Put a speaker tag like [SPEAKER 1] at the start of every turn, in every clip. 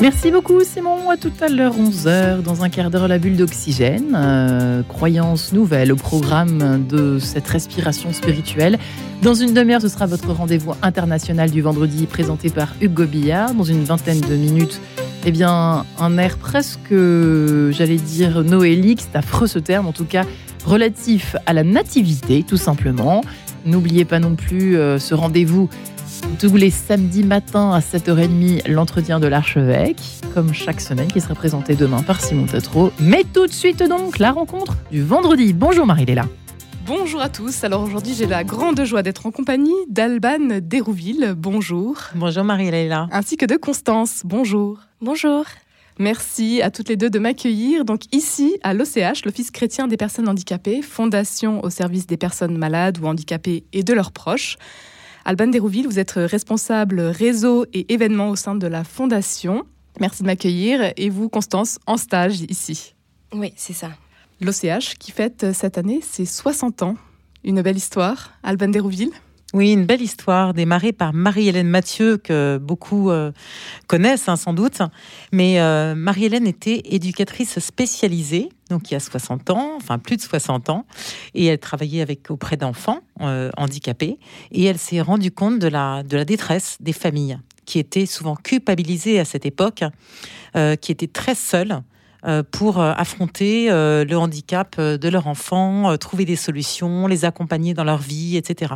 [SPEAKER 1] Merci beaucoup Simon, à tout à l'heure 11h, dans un quart d'heure la bulle d'oxygène, euh, croyance nouvelle au programme de cette respiration spirituelle. Dans une demi-heure, ce sera votre rendez-vous international du vendredi présenté par Hugo Billard. Dans une vingtaine de minutes, eh bien, un air presque, j'allais dire, noélique, c'est affreux ce terme, en tout cas relatif à la nativité, tout simplement. N'oubliez pas non plus euh, ce rendez-vous tous les samedis matins à 7h30, l'entretien de l'archevêque, comme chaque semaine, qui sera présenté demain par Simon Tatro. Mais tout de suite donc, la rencontre du vendredi. Bonjour Marie-Léla.
[SPEAKER 2] Bonjour à tous. Alors aujourd'hui, j'ai la grande joie d'être en compagnie d'Alban Dérouville. Bonjour.
[SPEAKER 1] Bonjour Marie-Léla.
[SPEAKER 2] Ainsi que de Constance. Bonjour.
[SPEAKER 3] Bonjour.
[SPEAKER 2] Merci à toutes les deux de m'accueillir. Donc ici, à l'OCH, l'Office chrétien des personnes handicapées, fondation au service des personnes malades ou handicapées et de leurs proches. Alban Dérouville, vous êtes responsable réseau et événements au sein de la Fondation. Merci de m'accueillir. Et vous, Constance, en stage ici.
[SPEAKER 3] Oui, c'est ça.
[SPEAKER 2] L'OCH qui fête cette année ses 60 ans. Une belle histoire. Alban Dérouville
[SPEAKER 1] oui, une belle histoire démarrée par Marie-Hélène Mathieu, que beaucoup euh, connaissent hein, sans doute. Mais euh, Marie-Hélène était éducatrice spécialisée, donc il y a 60 ans, enfin plus de 60 ans, et elle travaillait avec, auprès d'enfants euh, handicapés, et elle s'est rendue compte de la, détresse des familles, qui étaient souvent culpabilisées à cette époque, qui étaient très seules pour euh, affronter euh, le handicap de leur enfant, trouver des solutions, les accompagner dans leur vie, etc.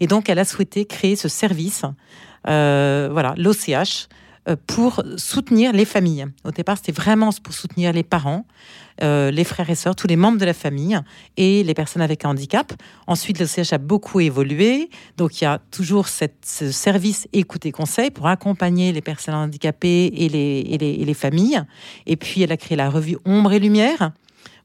[SPEAKER 1] Et donc, elle a souhaité créer ce service, voilà, l'OCH, euh, pour soutenir les familles. Au départ, c'était vraiment pour soutenir les parents, euh, les frères et sœurs, tous les membres de la famille et les personnes avec un handicap. Ensuite, le CH a beaucoup évolué. Donc, il y a toujours ce service écoute et conseil pour accompagner les personnes handicapées et les, et les, et les familles. Et puis, elle a créé la revue Ombre et Lumière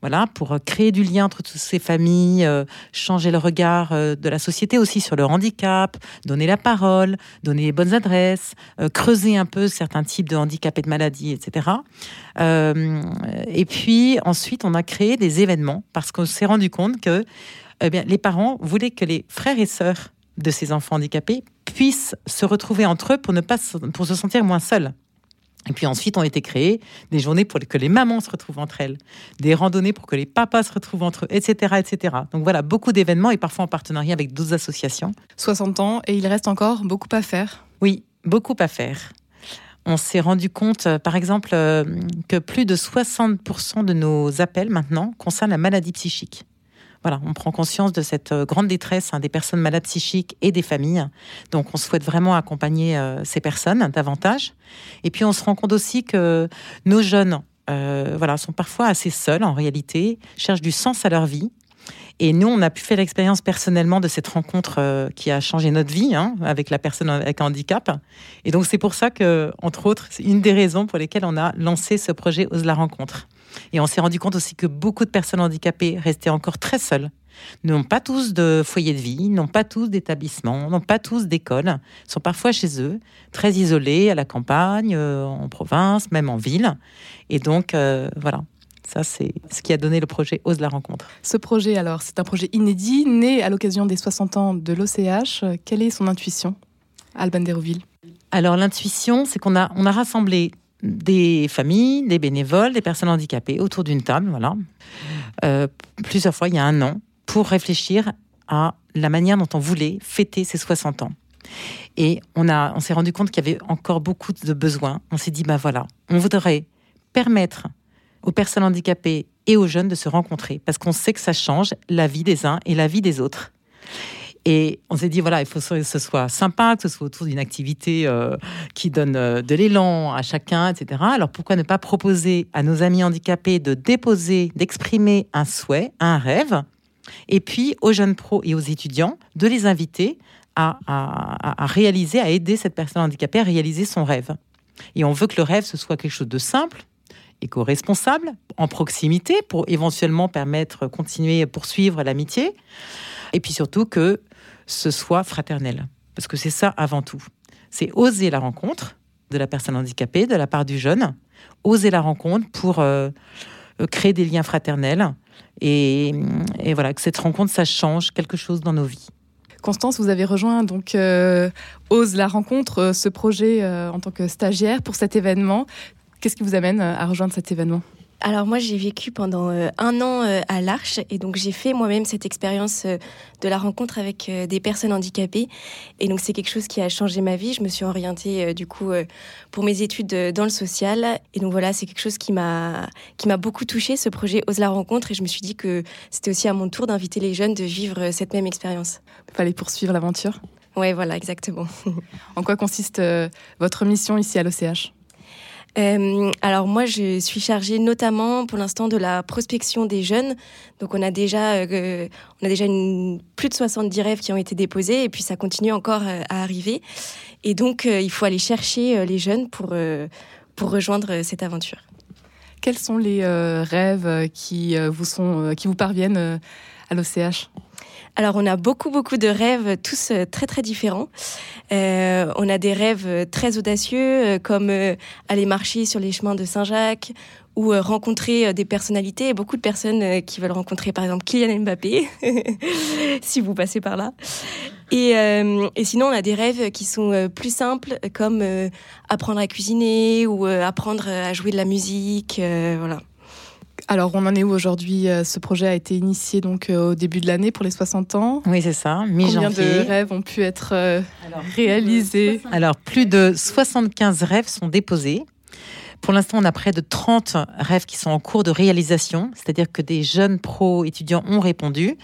[SPEAKER 1] voilà, pour euh, créer du lien entre toutes ces familles, euh, changer le regard euh, de la société aussi sur le handicap, donner la parole, donner les bonnes adresses, creuser un peu certains types de handicap et de maladies, etc. et puis ensuite, on a créé des événements parce qu'on s'est rendu compte que eh les parents voulaient que les frères et sœurs de ces enfants handicapés puissent se retrouver entre eux pour ne pas pour se sentir moins seuls. Et puis ensuite ont été créées des journées pour que les mamans se retrouvent entre elles, des randonnées pour que les papas se retrouvent entre eux, etc. etc. Donc voilà, beaucoup d'événements et parfois en partenariat avec d'autres associations.
[SPEAKER 2] 60 ans et il reste encore beaucoup à faire.
[SPEAKER 1] Oui, beaucoup à faire. On s'est rendu compte, euh, par exemple, euh, que plus de 60% de nos appels maintenant concernent la maladie psychique voilà, on prend conscience de cette euh, grande détresse hein, des personnes malades psychiques et des familles. Donc, on souhaite vraiment accompagner euh, ces personnes davantage. Et puis, on se rend compte aussi que nos jeunes, euh, voilà, sont parfois assez seuls en réalité, cherchent du sens à leur vie. Et nous, on a pu faire l'expérience personnellement de cette rencontre qui a changé notre vie hein, avec la personne avec un handicap. Et donc, c'est pour ça que, entre autres, c'est une des raisons pour lesquelles on a lancé ce projet Ose la rencontre. Et on s'est rendu compte aussi que beaucoup de personnes handicapées restaient encore très seules n'ont pas tous de foyer de vie, n'ont pas tous d'établissement, n'ont pas tous d'école, sont parfois chez eux, très isolés à la campagne, euh, en province, même en ville. Et donc, euh, voilà. Ça, c'est ce qui a donné le projet Ose la rencontre.
[SPEAKER 2] Ce projet, alors, c'est un projet inédit, né à l'occasion des 60 ans de l'OCH. Quelle est son intuition, Alban Dérouville
[SPEAKER 1] Alors, l'intuition, c'est qu'on a, on a rassemblé des familles, des bénévoles, des personnes handicapées autour d'une table, voilà, euh, plusieurs fois il y a un an, pour réfléchir à la manière dont on voulait fêter ces 60 ans. Et on, on s'est rendu compte qu'il y avait encore beaucoup de besoins. On s'est dit, bah voilà, on voudrait permettre aux personnes handicapées et aux jeunes de se rencontrer, parce qu'on sait que ça change la vie des uns et la vie des autres. Et on s'est dit, voilà, il faut que ce soit sympa, que ce soit autour d'une activité euh, qui donne euh, de l'élan à chacun, etc. Alors pourquoi ne pas proposer à nos amis handicapés de déposer, d'exprimer un souhait, un rêve, et puis aux jeunes pros et aux étudiants de les inviter à, à réaliser, à aider cette personne handicapée à réaliser son rêve. Et on veut que le rêve, ce soit quelque chose de simple, éco-responsable, en proximité, pour éventuellement permettre, continuer, poursuivre l'amitié. Et puis surtout que ce soit fraternel. Parce que c'est ça avant tout. C'est oser la rencontre de la personne handicapée, de la part du jeune, oser la rencontre pour euh, euh, créer des liens fraternels et, et, voilà, que cette rencontre, ça change quelque chose dans nos vies.
[SPEAKER 2] Constance, vous avez rejoint donc Ose la rencontre, ce projet en tant que stagiaire pour cet événement. Qu'est-ce qui vous amène à rejoindre cet événement?
[SPEAKER 3] Alors moi j'ai vécu pendant euh, un an euh, à l'Arche et donc j'ai fait moi-même cette expérience euh, de la rencontre avec des personnes handicapées et donc c'est quelque chose qui a changé ma vie. Je me suis orientée du coup pour mes études dans le social et donc voilà c'est quelque chose qui m'a qui m'a beaucoup touchée ce projet Ose la rencontre et je me suis dit que c'était aussi à mon tour d'inviter les jeunes de vivre cette même expérience.
[SPEAKER 2] Il fallait poursuivre l'aventure?
[SPEAKER 3] Ouais voilà exactement.
[SPEAKER 2] en quoi consiste votre mission ici à l'OCH
[SPEAKER 3] euh, alors moi, je suis chargée notamment pour l'instant de la prospection des jeunes. Donc on a déjà, euh, on a déjà une, plus de 70 rêves qui ont été déposés et puis ça continue encore euh, à arriver. Et donc il faut aller chercher les jeunes pour, pour rejoindre cette aventure.
[SPEAKER 2] Quels sont les rêves qui, vous sont, qui vous parviennent à l'OCH
[SPEAKER 3] alors on a beaucoup beaucoup de rêves, tous euh, très très différents. Euh, on a des rêves euh, très audacieux, comme aller marcher sur les chemins de Saint-Jacques ou rencontrer des personnalités, beaucoup de personnes qui veulent rencontrer par exemple Kylian Mbappé, si vous passez par là. Et, et, sinon, on a des rêves qui sont plus simples, comme apprendre à cuisiner ou apprendre à jouer de la musique, voilà.
[SPEAKER 2] Alors, on en est où aujourd'hui euh, Ce projet a été initié donc euh, au début de l'année pour les 60 ans?
[SPEAKER 1] Oui, c'est ça, mi-janvier.
[SPEAKER 2] Combien de rêves ont pu être euh, réalisés?
[SPEAKER 1] Alors, plus de 75 rêves sont déposés. Pour l'instant, on a près de 30 rêves qui sont en cours de réalisation, c'est-à-dire que des jeunes pros étudiants ont répondu.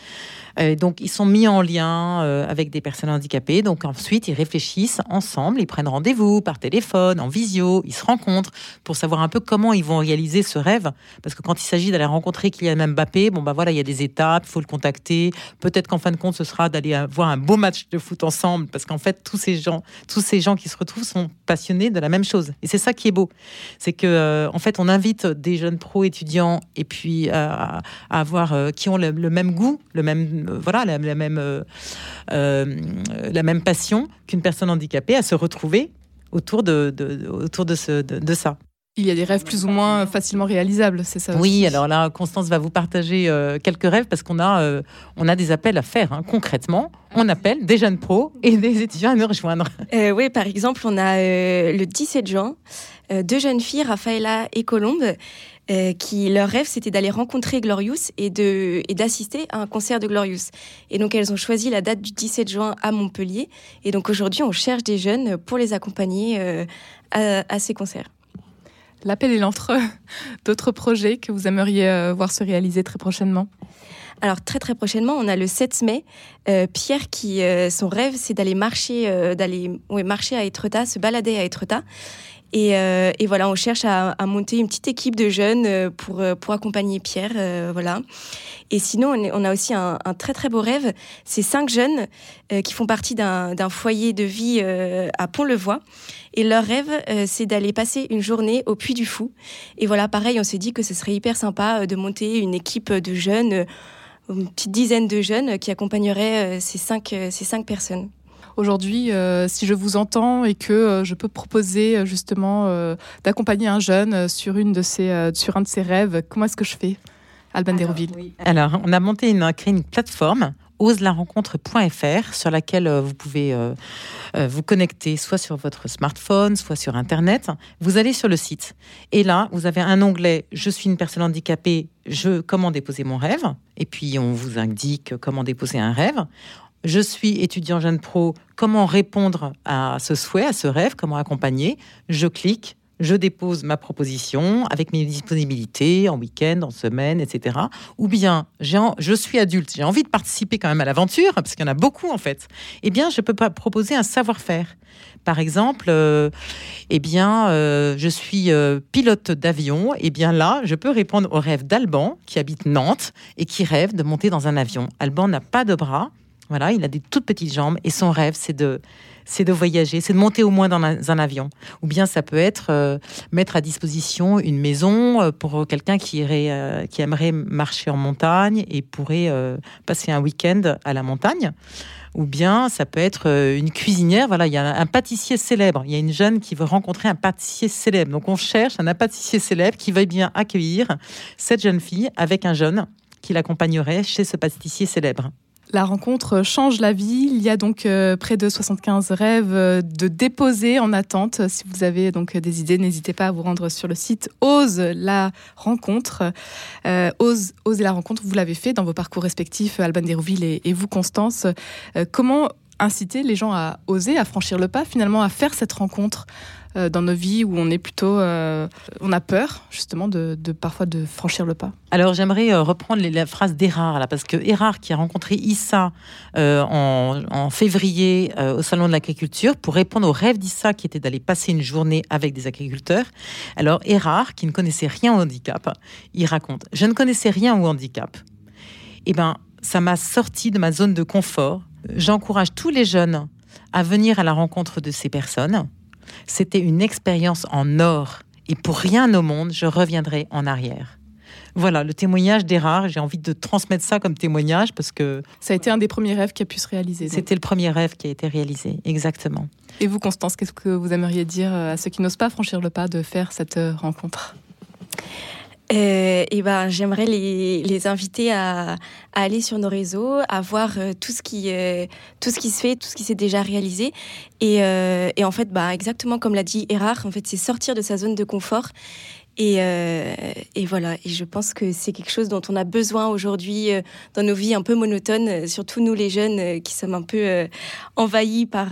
[SPEAKER 1] Euh, donc, ils sont mis en lien euh, avec des personnes handicapées. Donc, ensuite, ils réfléchissent ensemble, ils prennent rendez-vous par téléphone, en visio, ils se rencontrent pour savoir un peu comment ils vont réaliser ce rêve. Parce que quand il s'agit d'aller rencontrer Kylian Mbappé, bon, bah voilà, il y a des étapes, il faut le contacter. Peut-être qu'en fin de compte, ce sera d'aller voir un beau match de foot ensemble. Parce qu'en fait, tous ces gens, tous ces gens qui se retrouvent sont passionnés de la même chose. Et c'est ça qui est beau. Que, euh, en fait, on invite des jeunes pros étudiants et puis à, avoir, qui ont le, même goût, le même euh, voilà, la, même, euh, euh, la même passion qu'une personne handicapée à se retrouver autour de, autour de, ça.
[SPEAKER 2] Il y a des rêves plus ou moins facilement réalisables, c'est ça
[SPEAKER 1] Oui, alors là, Constance va vous partager quelques rêves parce qu'on a, on a des appels à faire. Hein. Concrètement, on appelle des jeunes pros et des étudiants à nous rejoindre.
[SPEAKER 3] oui, par exemple, on a le 17 juin deux jeunes filles, Rafaela et Colombe, euh, qui leur rêve c'était d'aller rencontrer Glorious et de et d'assister à un concert de Glorious. Et donc elles ont choisi la date du 17 juin à Montpellier. Et donc aujourd'hui on cherche des jeunes pour les accompagner euh, à, ces concerts.
[SPEAKER 2] L'appel est l'entre d'autres projets que vous aimeriez euh, voir se réaliser très prochainement.
[SPEAKER 3] Alors très très prochainement, on a le 7 mai. Pierre qui son rêve c'est d'aller marcher, d'aller marcher à Etretat, se balader à Etretat. Euh, et, voilà, on cherche à, monter une petite équipe de jeunes euh, pour, euh, pour accompagner Pierre. voilà. Et sinon, on, a aussi un, très très beau rêve. C'est cinq jeunes qui font partie d'un foyer de vie à Pont-le-Voix. Et leur rêve, c'est d'aller passer une journée au Puy du Fou. Et voilà, pareil, on s'est dit que ce serait hyper sympa de monter une équipe de jeunes, une petite dizaine de jeunes qui accompagneraient ces, cinq, ces cinq personnes.
[SPEAKER 2] Aujourd'hui, euh, si je vous entends et que euh, je peux proposer euh, justement d'accompagner un jeune sur, une de ses, sur un de ses rêves, comment est-ce que je fais Alban Desrouville.
[SPEAKER 1] Alors, on a monté une, créé une plateforme oselarencontre.fr sur laquelle vous pouvez vous connecter soit sur votre smartphone, soit sur Internet. Vous allez sur le site et là, vous avez un onglet Je suis une personne handicapée, je comment déposer mon rêve et puis on vous indique comment déposer un rêve je suis étudiant jeune pro, comment répondre à ce souhait, à ce rêve, comment accompagner? Je clique, je dépose ma proposition avec mes disponibilités en week-end, en semaine, etc. Ou bien, je suis adulte, j'ai envie de participer quand même à l'aventure, parce qu'il y en a beaucoup en fait. Eh bien, je peux pas proposer un savoir-faire. Par exemple, euh, eh bien, euh, je suis euh, pilote d'avion. Eh bien là, je peux répondre au rêve d'Alban, qui habite Nantes et qui rêve de monter dans un avion. Alban n'a pas de bras, voilà, il a des toutes petites jambes et son rêve, c'est de, c'est de voyager, c'est de monter au moins dans un, avion. Ou bien ça peut être euh, mettre à disposition une maison euh, pour quelqu'un qui irait, euh, qui aimerait marcher en montagne et pourrait passer un week-end à la montagne. Ou bien ça peut être une cuisinière. Voilà, il y a un, pâtissier célèbre. Il y a une jeune qui veut rencontrer un pâtissier célèbre. Donc on cherche un pâtissier célèbre qui veuille bien accueillir cette jeune fille avec un jeune qui l'accompagnerait chez ce pâtissier célèbre.
[SPEAKER 2] La rencontre change la vie. Il y a donc euh, près de 75 rêves euh, de déposer en attente. Si vous avez donc des idées, n'hésitez pas à vous rendre sur le site Ose la rencontre. Euh, Ose, la rencontre, vous l'avez fait dans vos parcours respectifs, Alban Desrouville et, et vous, Constance. comment inciter les gens à oser, à franchir le pas, finalement à faire cette rencontre? Euh, dans nos vies où on est plutôt, euh, on a peur justement de, parfois de franchir le pas.
[SPEAKER 1] Alors j'aimerais euh, reprendre la phrase d'Erard là parce que Erard qui a rencontré Issa en, février au salon de l'agriculture pour répondre au rêve d'Issa qui était d'aller passer une journée avec des agriculteurs. Alors Erard qui ne connaissait rien au handicap, il raconte je ne connaissais rien au handicap. Eh ben ça m'a sorti de ma zone de confort. J'encourage tous les jeunes à venir à la rencontre de ces personnes c'était une expérience en or. Et pour rien au monde, je reviendrai en arrière. Voilà, le témoignage d'Erard, j'ai envie de transmettre ça comme témoignage parce que...
[SPEAKER 2] Ça a été un des premiers rêves qui a pu se réaliser.
[SPEAKER 1] C'était le premier rêve qui a été réalisé, exactement.
[SPEAKER 2] Et vous, Constance, qu'est-ce que vous aimeriez dire à ceux qui n'osent pas franchir le pas de faire cette rencontre?
[SPEAKER 3] Euh, et ben, j'aimerais les, les inviter à, à, aller sur nos réseaux, à voir euh, tout ce qui euh, tout ce qui se fait, tout ce qui s'est déjà réalisé. Et, et en fait, bah, exactement comme l'a dit Erard, en fait, c'est sortir de sa zone de confort et, euh, et, voilà, et je pense que c'est quelque chose dont on a besoin aujourd'hui euh, dans nos vies un peu monotones, euh, surtout nous les jeunes qui sommes un peu envahis par,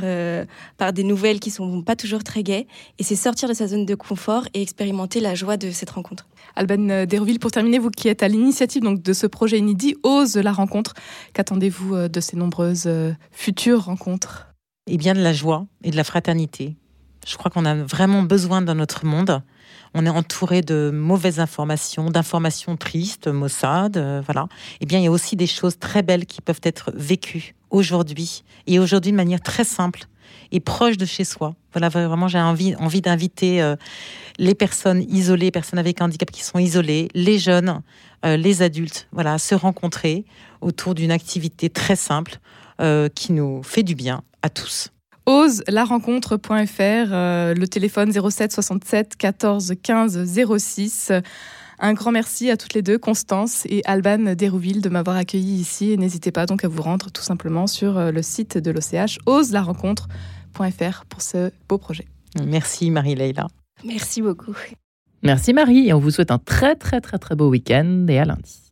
[SPEAKER 3] par des nouvelles qui sont pas toujours très gaies. Et c'est sortir de sa zone de confort et expérimenter la joie de cette rencontre.
[SPEAKER 2] Alban Derville, pour terminer, vous qui êtes à l'initiative donc de ce projet inédit, Ose la rencontre, qu'attendez-vous de ces nombreuses futures rencontres?
[SPEAKER 1] Eh bien de la joie et de la fraternité. Je crois qu'on a vraiment besoin dans notre monde on est entouré de mauvaises informations, d'informations tristes, Mossad, euh, voilà. Eh bien, il y a aussi des choses très belles qui peuvent être vécues aujourd'hui et aujourd'hui de manière très simple et proche de chez soi. Voilà, vraiment, j'ai envie, envie d'inviter euh, les personnes isolées, les personnes avec handicap qui sont isolées, les jeunes, euh, les adultes, voilà, à se rencontrer autour d'une activité très simple qui nous fait du bien à tous
[SPEAKER 2] oselarencontre.fr, euh, le téléphone 07 67 14 15 06. Un grand merci à toutes les deux, Constance et Alban Dérouville, de m'avoir accueilli ici. Et n'hésitez pas donc à vous rendre tout simplement sur euh, le site de l'OCH, oselarencontre.fr, pour ce beau projet.
[SPEAKER 1] Merci Marie-Leila.
[SPEAKER 3] Merci beaucoup.
[SPEAKER 4] Merci Marie, et on vous souhaite un très très très très beau week-end et à lundi.